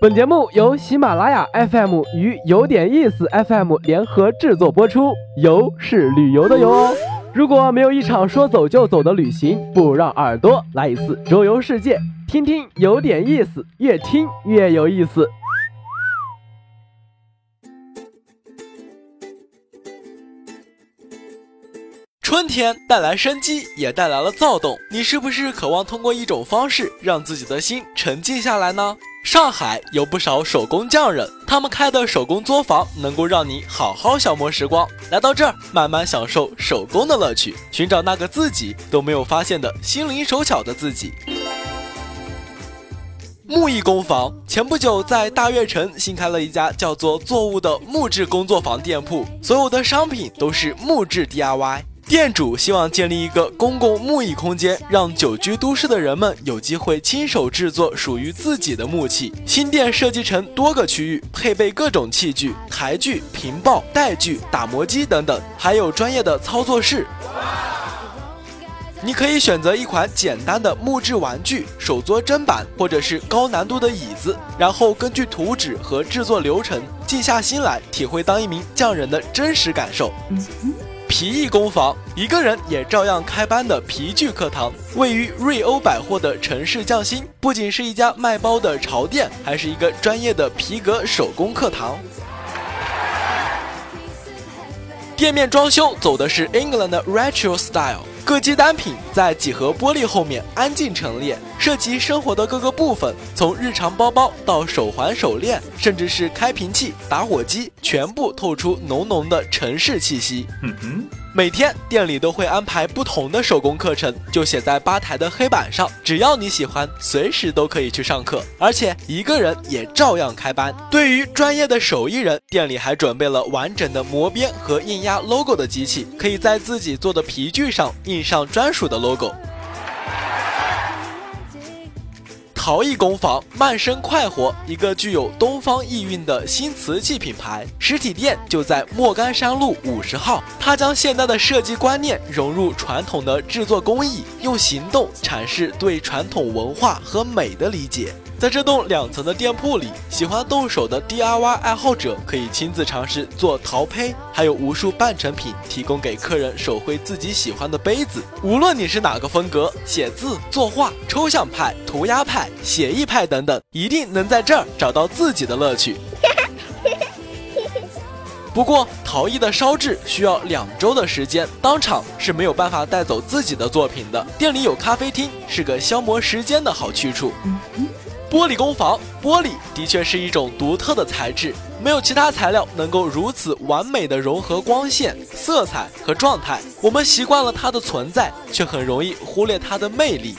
本节目由喜马拉雅 FM 与有点意思 FM 联合制作播出，游是旅游的游哦。如果没有一场说走就走的旅行，不如让耳朵来一次周游世界，听听有点意思，越听越有意思。春天带来生机，也带来了躁动。你是不是渴望通过一种方式让自己的心沉静下来呢？上海有不少手工匠人，他们开的手工作坊能够让你好好消磨时光。来到这儿，慢慢享受手工的乐趣，寻找那个自己都没有发现的心灵手巧的自己。木艺工坊前不久在大悦城新开了一家叫做“作物”的木质工作坊店铺，所有的商品都是木质 DIY。店主希望建立一个公共木艺空间，让久居都市的人们有机会亲手制作属于自己的木器。新店设计成多个区域，配备各种器具、台锯、平刨、带锯、打磨机等等，还有专业的操作室。你可以选择一款简单的木质玩具、手作砧板，或者是高难度的椅子，然后根据图纸和制作流程，静下心来体会当一名匠人的真实感受。皮艺工坊，一个人也照样开班的皮具课堂，位于瑞欧百货的城市匠心，不仅是一家卖包的潮店，还是一个专业的皮革手工课堂。店面装修走的是 England Retro Style。各机单品在几何玻璃后面安静陈列，涉及生活的各个部分，从日常包包到手环、手链，甚至是开瓶器、打火机，全部透出浓浓的城市气息。嗯哼。每天店里都会安排不同的手工课程，就写在吧台的黑板上。只要你喜欢，随时都可以去上课，而且一个人也照样开班。对于专业的手艺人，店里还准备了完整的磨边和印压 logo 的机器，可以在自己做的皮具上印上专属的 logo。陶艺工坊慢生快活，一个具有东方意蕴的新瓷器品牌，实体店就在莫干山路五十号。它将现代的设计观念融入传统的制作工艺，用行动阐释对传统文化和美的理解。在这栋两层的店铺里，喜欢动手的 DIY 爱好者可以亲自尝试做陶胚，还有无数半成品提供给客人手绘自己喜欢的杯子。无论你是哪个风格，写字、作画、抽象派、涂鸦派、写意派等等，一定能在这儿找到自己的乐趣。不过，陶艺的烧制需要两周的时间，当场是没有办法带走自己的作品的。店里有咖啡厅，是个消磨时间的好去处。玻璃工坊，玻璃的确是一种独特的材质，没有其他材料能够如此完美的融合光线、色彩和状态。我们习惯了它的存在，却很容易忽略它的魅力。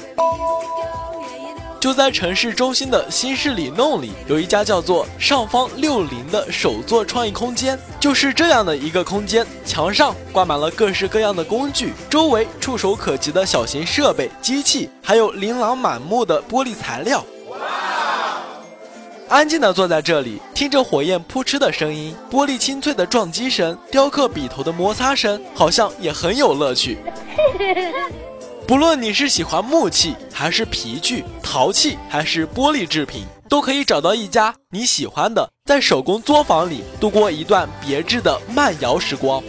就在城市中心的新市里弄里，有一家叫做“上方六零”的手作创意空间，就是这样的一个空间。墙上挂满了各式各样的工具，周围触手可及的小型设备、机器，还有琳琅满目的玻璃材料。安静地坐在这里，听着火焰扑哧的声音，玻璃清脆的撞击声，雕刻笔头的摩擦声，好像也很有乐趣。不论你是喜欢木器，还是皮具、陶器，还是玻璃制品，都可以找到一家你喜欢的，在手工作坊里度过一段别致的慢摇时光。